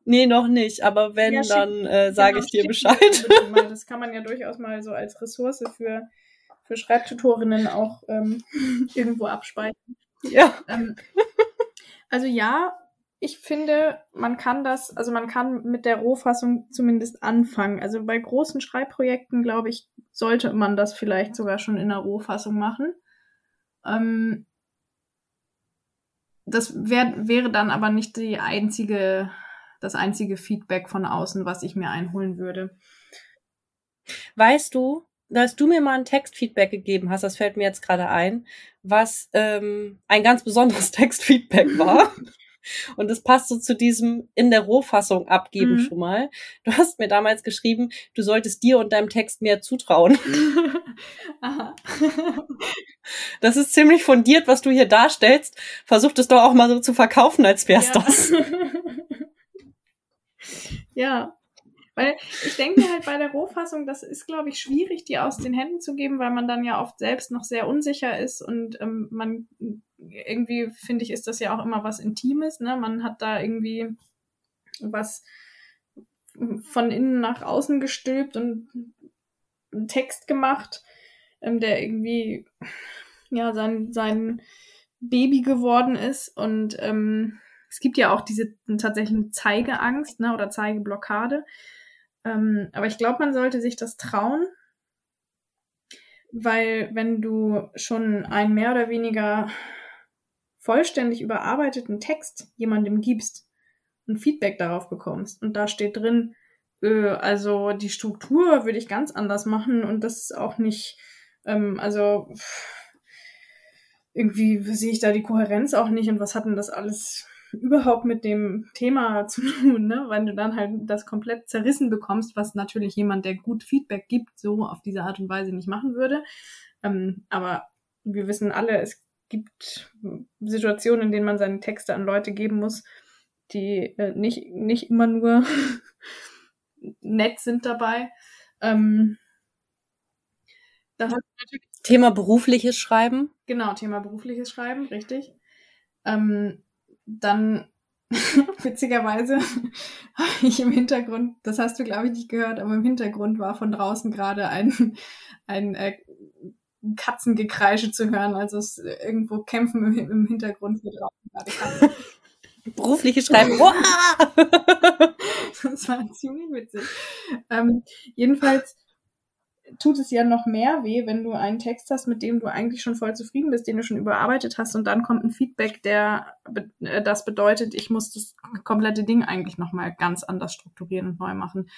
Nee, noch nicht, aber wenn, ja, dann äh, sage genau, ich dir Bescheid. Das kann man ja durchaus mal so als Ressource für, für Schreibtutorinnen auch ähm, irgendwo abspeichern. Ja. Ähm, also ja, ich finde, man kann das, also man kann mit der Rohfassung zumindest anfangen. Also bei großen Schreibprojekten, glaube ich, sollte man das vielleicht sogar schon in der Rohfassung machen. Ähm, das wär, wäre dann aber nicht die einzige, das einzige Feedback von außen, was ich mir einholen würde. Weißt du, dass du mir mal ein Textfeedback gegeben hast, das fällt mir jetzt gerade ein, was ähm, ein ganz besonderes Textfeedback war. Und das passt so zu diesem in der Rohfassung abgeben mhm. schon mal. Du hast mir damals geschrieben, du solltest dir und deinem Text mehr zutrauen. Aha. das ist ziemlich fundiert, was du hier darstellst. Versuch das doch auch mal so zu verkaufen, als wär's ja. das. ja, weil ich denke halt bei der Rohfassung, das ist, glaube ich, schwierig, die aus den Händen zu geben, weil man dann ja oft selbst noch sehr unsicher ist und ähm, man irgendwie, finde ich, ist das ja auch immer was Intimes, ne? Man hat da irgendwie was von innen nach außen gestülpt und einen Text gemacht, ähm, der irgendwie ja sein, sein Baby geworden ist und ähm, es gibt ja auch diese tatsächlichen Zeigeangst ne, oder Zeigeblockade. Ähm, aber ich glaube, man sollte sich das trauen, weil wenn du schon einen mehr oder weniger vollständig überarbeiteten Text jemandem gibst und Feedback darauf bekommst und da steht drin, äh, also die Struktur würde ich ganz anders machen und das ist auch nicht, ähm, also irgendwie sehe ich da die Kohärenz auch nicht und was hat denn das alles überhaupt mit dem Thema zu tun, ne? Wenn du dann halt das komplett zerrissen bekommst, was natürlich jemand, der gut Feedback gibt, so auf diese Art und Weise nicht machen würde. Ähm, aber wir wissen alle, es gibt Situationen, in denen man seine Texte an Leute geben muss, die äh, nicht, nicht immer nur nett sind dabei. Ähm, Thema berufliches Schreiben. Genau, Thema berufliches Schreiben, richtig. Ähm, dann witzigerweise habe ich im Hintergrund, das hast du glaube ich nicht gehört, aber im Hintergrund war von draußen gerade ein, ein äh, Katzengekreische zu hören. Also es irgendwo kämpfen im, im Hintergrund hier draußen gerade Katzen. Berufliche Schreiben. das war ziemlich witzig. Ähm, jedenfalls tut es ja noch mehr weh, wenn du einen Text hast, mit dem du eigentlich schon voll zufrieden bist, den du schon überarbeitet hast und dann kommt ein Feedback, der äh, das bedeutet, ich muss das komplette Ding eigentlich nochmal ganz anders strukturieren und neu machen.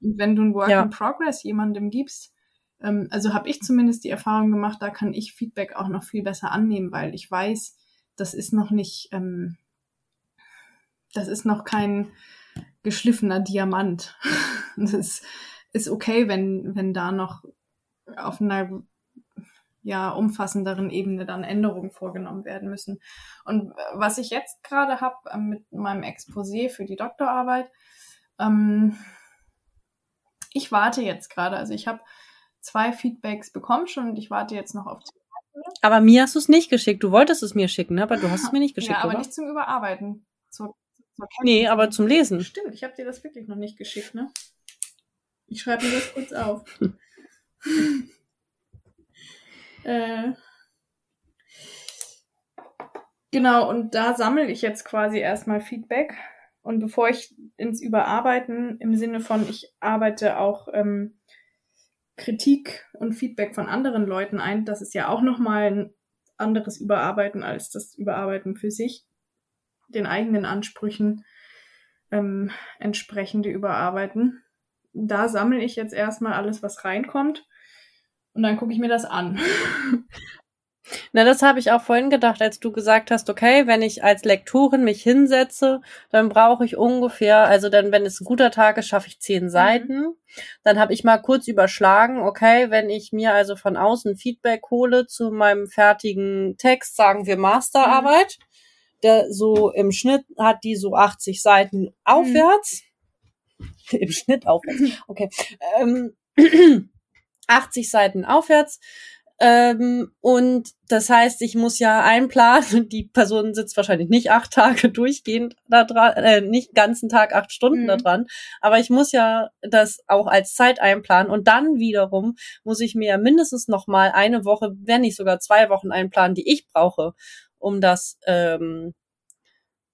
Und wenn du ein Work ja. in Progress jemandem gibst, ähm, also habe ich zumindest die Erfahrung gemacht, da kann ich Feedback auch noch viel besser annehmen, weil ich weiß, das ist noch nicht, ähm, das ist noch kein geschliffener Diamant. das ist okay, wenn, wenn da noch auf einer ja, umfassenderen Ebene dann Änderungen vorgenommen werden müssen. Und was ich jetzt gerade habe äh, mit meinem Exposé für die Doktorarbeit, ähm, ich warte jetzt gerade, also ich habe zwei Feedbacks bekommen schon und ich warte jetzt noch auf aber mir hast du es nicht geschickt. Du wolltest es mir schicken, ne? aber du hast es mir nicht geschickt. Ja, aber oder? nicht zum Überarbeiten. Zur, zur nee, aber zum Lesen. Stimmt, ich habe dir das wirklich noch nicht geschickt, ne? Ich schreibe mir das kurz auf. äh, genau, und da sammle ich jetzt quasi erstmal Feedback. Und bevor ich ins Überarbeiten im Sinne von, ich arbeite auch ähm, Kritik und Feedback von anderen Leuten ein, das ist ja auch nochmal ein anderes Überarbeiten als das Überarbeiten für sich, den eigenen Ansprüchen ähm, entsprechende Überarbeiten. Da sammle ich jetzt erstmal alles, was reinkommt und dann gucke ich mir das an. Na, das habe ich auch vorhin gedacht, als du gesagt hast, okay, wenn ich als Lektorin mich hinsetze, dann brauche ich ungefähr, also dann, wenn es ein guter Tag ist, schaffe ich zehn mhm. Seiten. Dann habe ich mal kurz überschlagen, okay, wenn ich mir also von außen Feedback hole zu meinem fertigen Text, sagen wir Masterarbeit, mhm. der so im Schnitt hat die so 80 Seiten aufwärts. Mhm. Im Schnitt aufwärts. Okay. Ähm, 80 Seiten aufwärts ähm, und das heißt, ich muss ja einplanen, die Person sitzt wahrscheinlich nicht acht Tage durchgehend da dran, äh, nicht ganzen Tag acht Stunden mhm. da dran, aber ich muss ja das auch als Zeit einplanen und dann wiederum muss ich mir mindestens noch mal eine Woche, wenn nicht sogar zwei Wochen einplanen, die ich brauche, um das ähm,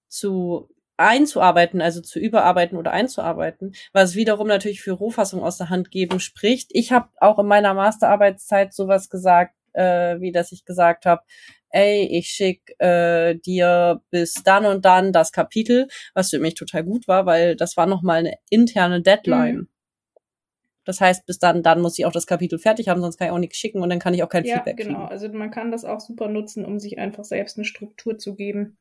zu einzuarbeiten, also zu überarbeiten oder einzuarbeiten, was wiederum natürlich für Rohfassung aus der Hand geben spricht. Ich habe auch in meiner Masterarbeitszeit sowas gesagt, äh, wie dass ich gesagt habe, ey, ich schick äh, dir bis dann und dann das Kapitel, was für mich total gut war, weil das war nochmal eine interne Deadline. Mhm. Das heißt, bis dann, dann muss ich auch das Kapitel fertig haben, sonst kann ich auch nichts schicken und dann kann ich auch kein ja, Feedback genau. Kriegen. Also man kann das auch super nutzen, um sich einfach selbst eine Struktur zu geben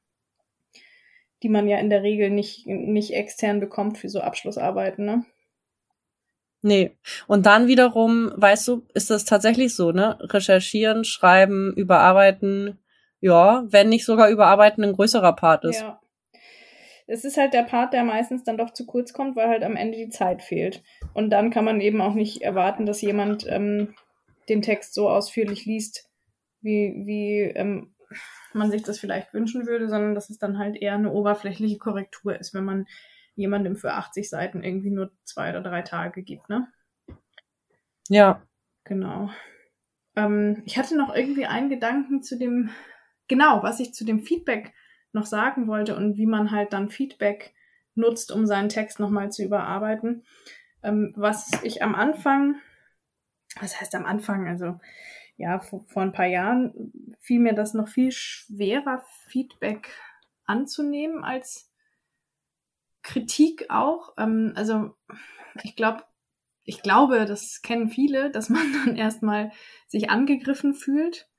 die man ja in der Regel nicht, nicht extern bekommt für so Abschlussarbeiten, ne? Nee. Und dann wiederum, weißt du, ist das tatsächlich so, ne? Recherchieren, schreiben, überarbeiten, ja, wenn nicht sogar überarbeiten ein größerer Part ist. Ja. Es ist halt der Part, der meistens dann doch zu kurz kommt, weil halt am Ende die Zeit fehlt. Und dann kann man eben auch nicht erwarten, dass jemand ähm, den Text so ausführlich liest, wie, wie ähm, man sich das vielleicht wünschen würde, sondern dass es dann halt eher eine oberflächliche Korrektur ist, wenn man jemandem für 80 Seiten irgendwie nur zwei oder drei Tage gibt, ne? Ja. Genau. Ähm, ich hatte noch irgendwie einen Gedanken zu dem, genau, was ich zu dem Feedback noch sagen wollte und wie man halt dann Feedback nutzt, um seinen Text nochmal zu überarbeiten. Ähm, was ich am Anfang, was heißt am Anfang, also ja, vor, ein paar Jahren fiel mir das noch viel schwerer, Feedback anzunehmen als Kritik auch. Ähm, also ich glaube, ich glaube, das kennen viele, dass man dann erstmal sich angegriffen fühlt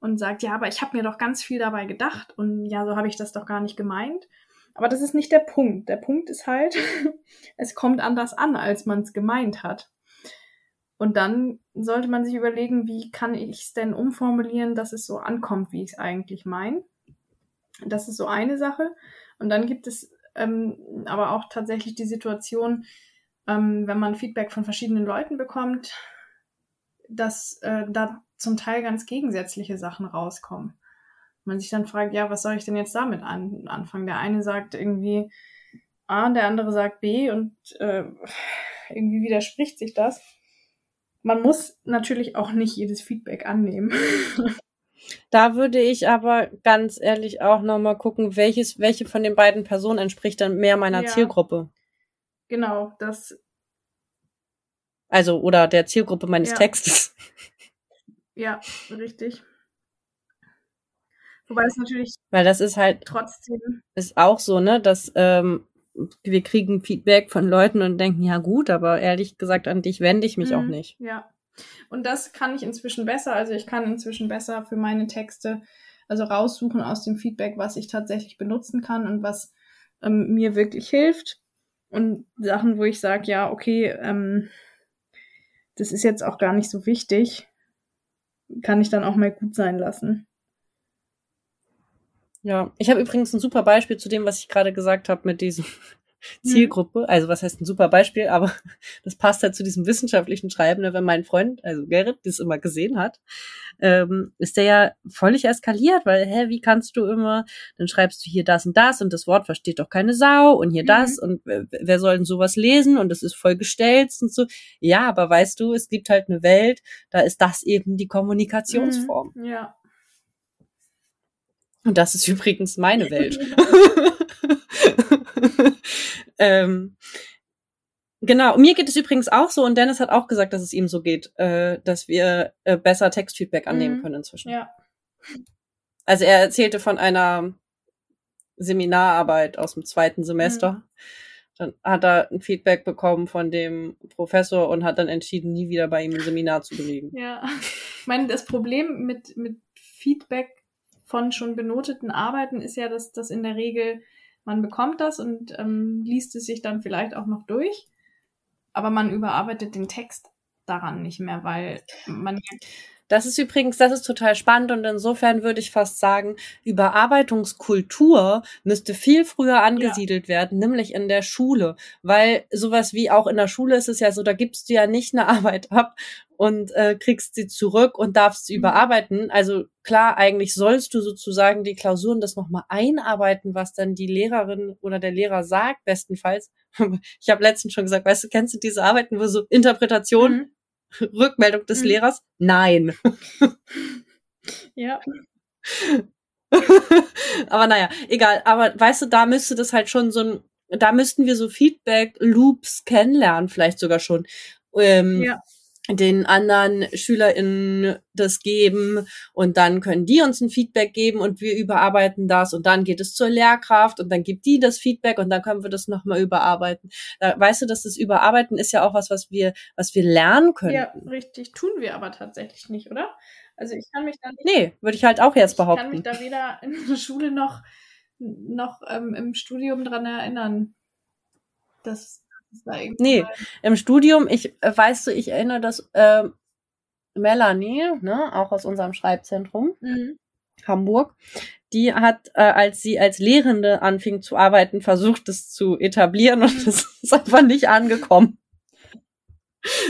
und sagt, ja, aber ich habe mir doch ganz viel dabei gedacht und ja, so habe ich das doch gar nicht gemeint. Aber das ist nicht der Punkt. Der Punkt ist halt, es kommt anders an, als man es gemeint hat. Und dann sollte man sich überlegen, wie kann ich es denn umformulieren, dass es so ankommt, wie ich es eigentlich meine. Das ist so eine Sache. Und dann gibt es ähm, aber auch tatsächlich die Situation, ähm, wenn man Feedback von verschiedenen Leuten bekommt, dass äh, da zum Teil ganz gegensätzliche Sachen rauskommen. Man sich dann fragt, ja, was soll ich denn jetzt damit an anfangen? Der eine sagt irgendwie A, der andere sagt B und äh, irgendwie widerspricht sich das man muss natürlich auch nicht jedes Feedback annehmen. Da würde ich aber ganz ehrlich auch nochmal gucken, welches, welche von den beiden Personen entspricht dann mehr meiner ja. Zielgruppe. Genau, das. Also, oder der Zielgruppe meines ja. Textes. Ja, richtig. Wobei es natürlich. Weil das ist halt. Trotzdem. Ist auch so, ne, dass ähm, wir kriegen Feedback von Leuten und denken, ja gut, aber ehrlich gesagt, an dich wende ich mich mhm, auch nicht. Ja. Und das kann ich inzwischen besser. Also ich kann inzwischen besser für meine Texte also raussuchen aus dem Feedback, was ich tatsächlich benutzen kann und was ähm, mir wirklich hilft. Und Sachen, wo ich sage, ja, okay, ähm, das ist jetzt auch gar nicht so wichtig, kann ich dann auch mal gut sein lassen. Ja, ich habe übrigens ein super Beispiel zu dem, was ich gerade gesagt habe mit diesem mhm. Zielgruppe. Also was heißt ein super Beispiel, aber das passt halt zu diesem wissenschaftlichen Schreiben. Ne? Wenn mein Freund, also Gerrit, das immer gesehen hat, ähm, ist der ja völlig eskaliert, weil, hä, wie kannst du immer, dann schreibst du hier das und das und das Wort versteht doch keine Sau und hier mhm. das und wer soll denn sowas lesen und das ist voll gestellt und so. Ja, aber weißt du, es gibt halt eine Welt, da ist das eben die Kommunikationsform. Mhm. Ja. Und das ist übrigens meine Welt. ähm, genau, mir geht es übrigens auch so und Dennis hat auch gesagt, dass es ihm so geht, äh, dass wir äh, besser Textfeedback annehmen mhm. können inzwischen. Ja. Also er erzählte von einer Seminararbeit aus dem zweiten Semester. Mhm. Dann hat er ein Feedback bekommen von dem Professor und hat dann entschieden, nie wieder bei ihm ein Seminar zu belegen. Ja, ich meine, das Problem mit, mit Feedback von schon benoteten Arbeiten ist ja, dass das in der Regel, man bekommt das und ähm, liest es sich dann vielleicht auch noch durch, aber man überarbeitet den Text daran nicht mehr, weil man das ist übrigens, das ist total spannend und insofern würde ich fast sagen, Überarbeitungskultur müsste viel früher angesiedelt ja. werden, nämlich in der Schule, weil sowas wie auch in der Schule ist es ja so, da gibst du ja nicht eine Arbeit ab und äh, kriegst sie zurück und darfst sie mhm. überarbeiten. Also klar, eigentlich sollst du sozusagen die Klausuren das nochmal einarbeiten, was dann die Lehrerin oder der Lehrer sagt, bestenfalls. Ich habe letztens schon gesagt, weißt du, kennst du diese Arbeiten, wo so Interpretation, mhm. Rückmeldung des mhm. Lehrers? Nein. ja. aber naja, egal. Aber weißt du, da müsste das halt schon so ein, da müssten wir so Feedback-Loops kennenlernen, vielleicht sogar schon. Ähm, ja den anderen SchülerInnen das geben und dann können die uns ein Feedback geben und wir überarbeiten das und dann geht es zur Lehrkraft und dann gibt die das Feedback und dann können wir das nochmal überarbeiten. Da, weißt du, dass das Überarbeiten ist ja auch was, was wir, was wir lernen können. Ja, richtig. Tun wir aber tatsächlich nicht, oder? Also ich kann mich da nicht. Nee, würde ich halt auch jetzt behaupten. Ich kann mich da weder in der Schule noch, noch ähm, im Studium dran erinnern, dass Nee, im Studium, ich äh, weißt du, ich erinnere das äh, Melanie, ne, auch aus unserem Schreibzentrum mhm. Hamburg, die hat, äh, als sie als Lehrende anfing zu arbeiten, versucht, das zu etablieren und mhm. das ist einfach nicht angekommen.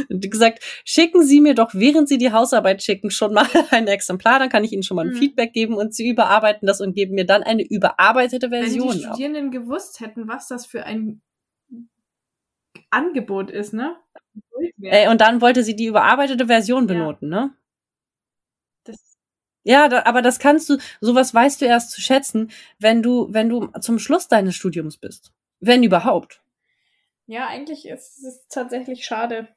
Und gesagt, schicken Sie mir doch, während Sie die Hausarbeit schicken, schon mal ein Exemplar, dann kann ich Ihnen schon mal ein mhm. Feedback geben und Sie überarbeiten das und geben mir dann eine überarbeitete Version. Wenn die Studierenden auf. gewusst hätten, was das für ein Angebot ist, ne? Ey, und dann wollte sie die überarbeitete Version benoten, ja. ne? Das ja, da, aber das kannst du, sowas weißt du erst zu schätzen, wenn du, wenn du zum Schluss deines Studiums bist. Wenn überhaupt. Ja, eigentlich ist es tatsächlich schade.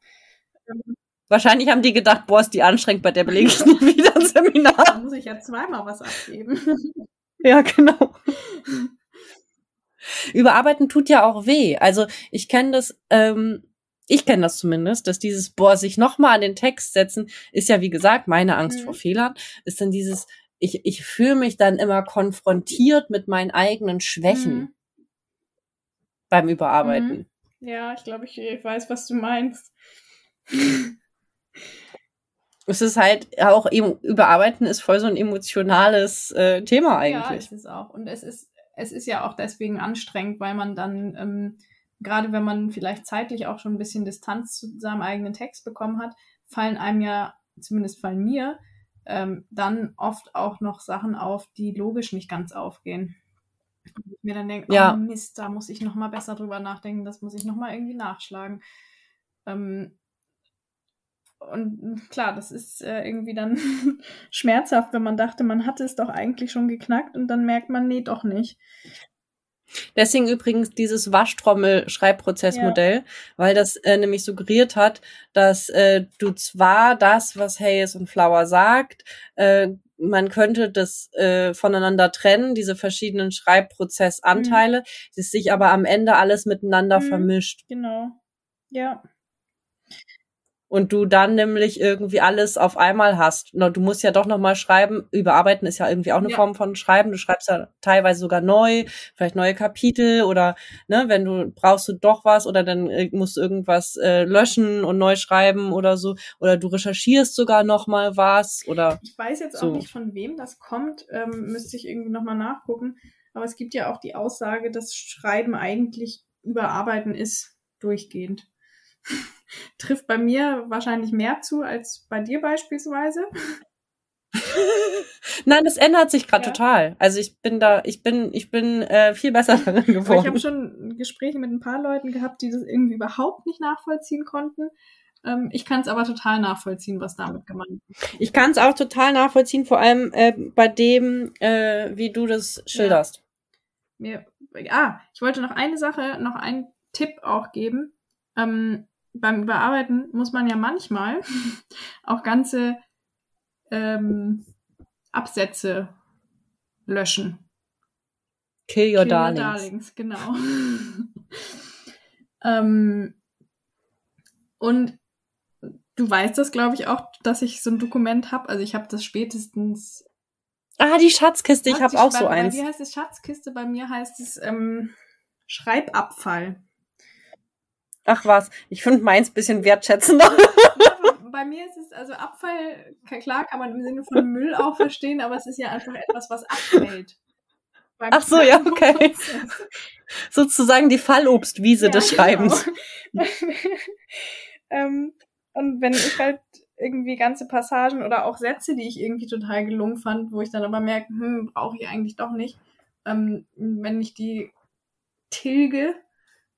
Wahrscheinlich haben die gedacht, boah, ist die anstrengend, bei der belege ich nie wieder ein Seminar. Da muss ich ja zweimal was abgeben. ja, genau. Überarbeiten tut ja auch weh. Also ich kenne das, ähm, ich kenne das zumindest, dass dieses, boah, sich nochmal an den Text setzen, ist ja wie gesagt meine Angst mhm. vor Fehlern, ist dann dieses, ich, ich fühle mich dann immer konfrontiert mit meinen eigenen Schwächen mhm. beim Überarbeiten. Mhm. Ja, ich glaube, ich, ich weiß, was du meinst. es ist halt auch überarbeiten ist voll so ein emotionales äh, Thema eigentlich. Ja, es ist auch. Und es ist es ist ja auch deswegen anstrengend, weil man dann, ähm, gerade wenn man vielleicht zeitlich auch schon ein bisschen Distanz zu seinem eigenen Text bekommen hat, fallen einem ja, zumindest fallen mir, ähm, dann oft auch noch Sachen auf, die logisch nicht ganz aufgehen. Und ich mir dann denke, ja. oh Mist, da muss ich noch mal besser drüber nachdenken, das muss ich noch mal irgendwie nachschlagen. Ähm, und klar, das ist äh, irgendwie dann schmerzhaft, wenn man dachte, man hatte es doch eigentlich schon geknackt und dann merkt man, nee, doch nicht. Deswegen übrigens dieses Waschtrommel-Schreibprozessmodell, ja. weil das äh, nämlich suggeriert hat, dass äh, du zwar das, was Hayes und Flower sagt, äh, man könnte das äh, voneinander trennen, diese verschiedenen Schreibprozessanteile, mhm. sich aber am Ende alles miteinander mhm. vermischt. Genau. Ja. Und du dann nämlich irgendwie alles auf einmal hast. Du musst ja doch noch mal schreiben. Überarbeiten ist ja irgendwie auch eine ja. Form von Schreiben. Du schreibst ja teilweise sogar neu, vielleicht neue Kapitel oder ne, wenn du brauchst du doch was oder dann äh, musst du irgendwas äh, löschen und neu schreiben oder so oder du recherchierst sogar noch mal was oder Ich weiß jetzt so. auch nicht von wem das kommt, ähm, müsste ich irgendwie noch mal nachgucken, aber es gibt ja auch die Aussage, dass Schreiben eigentlich überarbeiten ist durchgehend. Trifft bei mir wahrscheinlich mehr zu als bei dir beispielsweise. Nein, das ändert sich gerade ja. total. Also ich bin da, ich bin, ich bin äh, viel besser darin geworden. Aber ich habe schon Gespräche mit ein paar Leuten gehabt, die das irgendwie überhaupt nicht nachvollziehen konnten. Ähm, ich kann es aber total nachvollziehen, was damit gemeint ist. Ich kann es auch total nachvollziehen, vor allem äh, bei dem, äh, wie du das schilderst. Ja. Mir, ah, ich wollte noch eine Sache, noch einen Tipp auch geben. Ähm, beim Überarbeiten muss man ja manchmal auch ganze ähm, Absätze löschen. Kill your Kill darlings. Your darlings, genau. ähm, und du weißt das, glaube ich, auch, dass ich so ein Dokument habe. Also ich habe das spätestens. Ah, die Schatzkiste, ich habe auch so eins. Wie heißt es Schatzkiste? Bei mir heißt es ähm, Schreibabfall. Ach was, ich finde meins bisschen wertschätzender. Bei mir ist es, also Abfall, klar kann man im Sinne von Müll auch verstehen, aber es ist ja einfach etwas, was abfällt. Ach so, ja, okay. Sozusagen die Fallobstwiese ja, des genau. Schreibens. Genau. ähm, und wenn ich halt irgendwie ganze Passagen oder auch Sätze, die ich irgendwie total gelungen fand, wo ich dann aber merke, hm, brauche ich eigentlich doch nicht, ähm, wenn ich die tilge,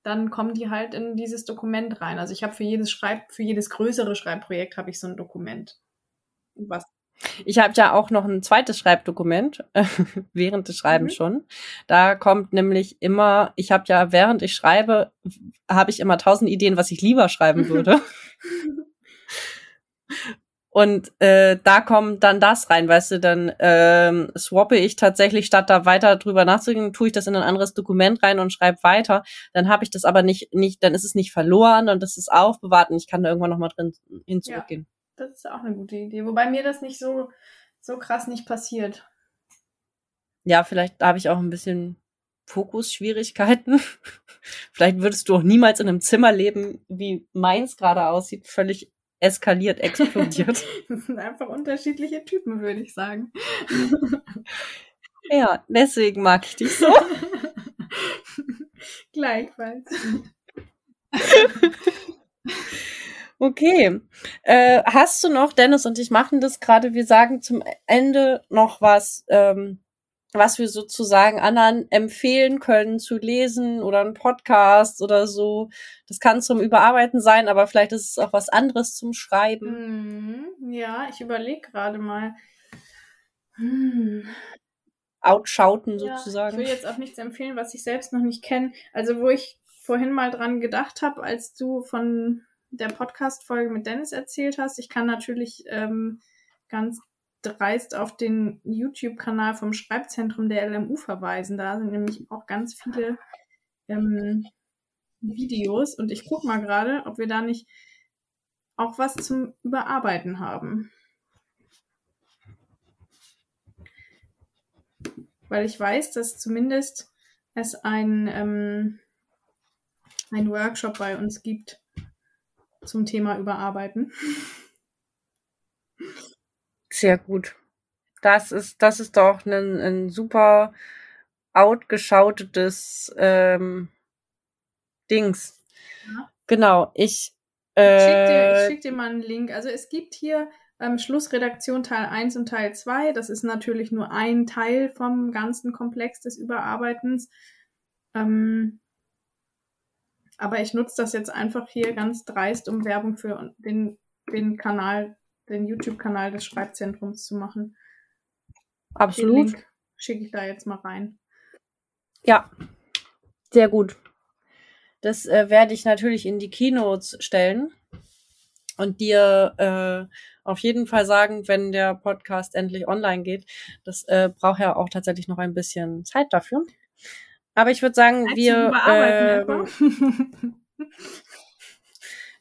dann kommen die halt in dieses Dokument rein. Also ich habe für jedes Schreib, für jedes größere Schreibprojekt habe ich so ein Dokument. Was ich habe ja auch noch ein zweites Schreibdokument während des Schreibens mhm. schon. Da kommt nämlich immer, ich habe ja während ich schreibe, habe ich immer tausend Ideen, was ich lieber schreiben würde. Und äh, da kommt dann das rein, weißt du, dann ähm, swappe ich tatsächlich, statt da weiter drüber nachzudenken, tue ich das in ein anderes Dokument rein und schreibe weiter. Dann habe ich das aber nicht, nicht, dann ist es nicht verloren und das ist aufbewahrt und ich kann da irgendwann nochmal drin hin zurückgehen. Ja, das ist auch eine gute Idee. Wobei mir das nicht so, so krass nicht passiert. Ja, vielleicht habe ich auch ein bisschen Fokusschwierigkeiten. vielleicht würdest du auch niemals in einem Zimmer leben, wie meins gerade aussieht, völlig eskaliert, explodiert. das sind einfach unterschiedliche Typen, würde ich sagen. ja, deswegen mag ich dich so. Gleichfalls. Okay. Äh, hast du noch, Dennis und ich machen das gerade, wir sagen zum Ende noch was, ähm, was wir sozusagen anderen empfehlen können zu lesen oder ein Podcast oder so. Das kann zum Überarbeiten sein, aber vielleicht ist es auch was anderes zum Schreiben. Mm, ja, ich überlege gerade mal. Hm. Outschauten sozusagen. Ja, ich will jetzt auch nichts empfehlen, was ich selbst noch nicht kenne. Also wo ich vorhin mal dran gedacht habe, als du von der Podcast-Folge mit Dennis erzählt hast. Ich kann natürlich ähm, ganz dreist auf den YouTube-Kanal vom Schreibzentrum der LMU verweisen. Da sind nämlich auch ganz viele ähm, Videos und ich gucke mal gerade, ob wir da nicht auch was zum Überarbeiten haben. Weil ich weiß, dass zumindest es ein, ähm, ein Workshop bei uns gibt zum Thema Überarbeiten. Sehr gut. Das ist, das ist doch ein, ein super outgeschautetes ähm, Dings. Ja. Genau, ich. Äh, ich schicke dir, schick dir mal einen Link. Also es gibt hier ähm, Schlussredaktion Teil 1 und Teil 2. Das ist natürlich nur ein Teil vom ganzen Komplex des Überarbeitens. Ähm, aber ich nutze das jetzt einfach hier ganz dreist, um Werbung für den, den Kanal den YouTube-Kanal des Schreibzentrums zu machen. Absolut. Schicke ich da jetzt mal rein. Ja, sehr gut. Das äh, werde ich natürlich in die Keynotes stellen und dir äh, auf jeden Fall sagen, wenn der Podcast endlich online geht. Das äh, braucht ja auch tatsächlich noch ein bisschen Zeit dafür. Aber ich würde sagen, Zeit wir. Äh,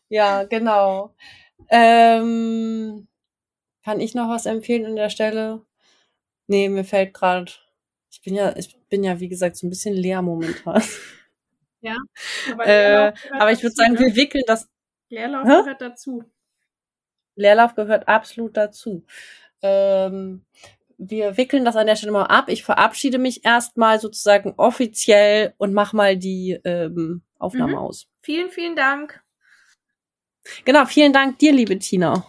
ja, genau. Ähm, kann ich noch was empfehlen an der Stelle? Nee, mir fällt gerade, ich bin ja, ich bin ja, wie gesagt, so ein bisschen leer momentan. Ja. Aber, äh, aber ich würde sagen, wir wickeln das. Leerlauf Hä? gehört dazu. Leerlauf gehört absolut dazu. Ähm, wir wickeln das an der Stelle mal ab. Ich verabschiede mich erstmal sozusagen offiziell und mach mal die ähm, Aufnahme mhm. aus. Vielen, vielen Dank. Genau, vielen Dank dir, liebe Tina.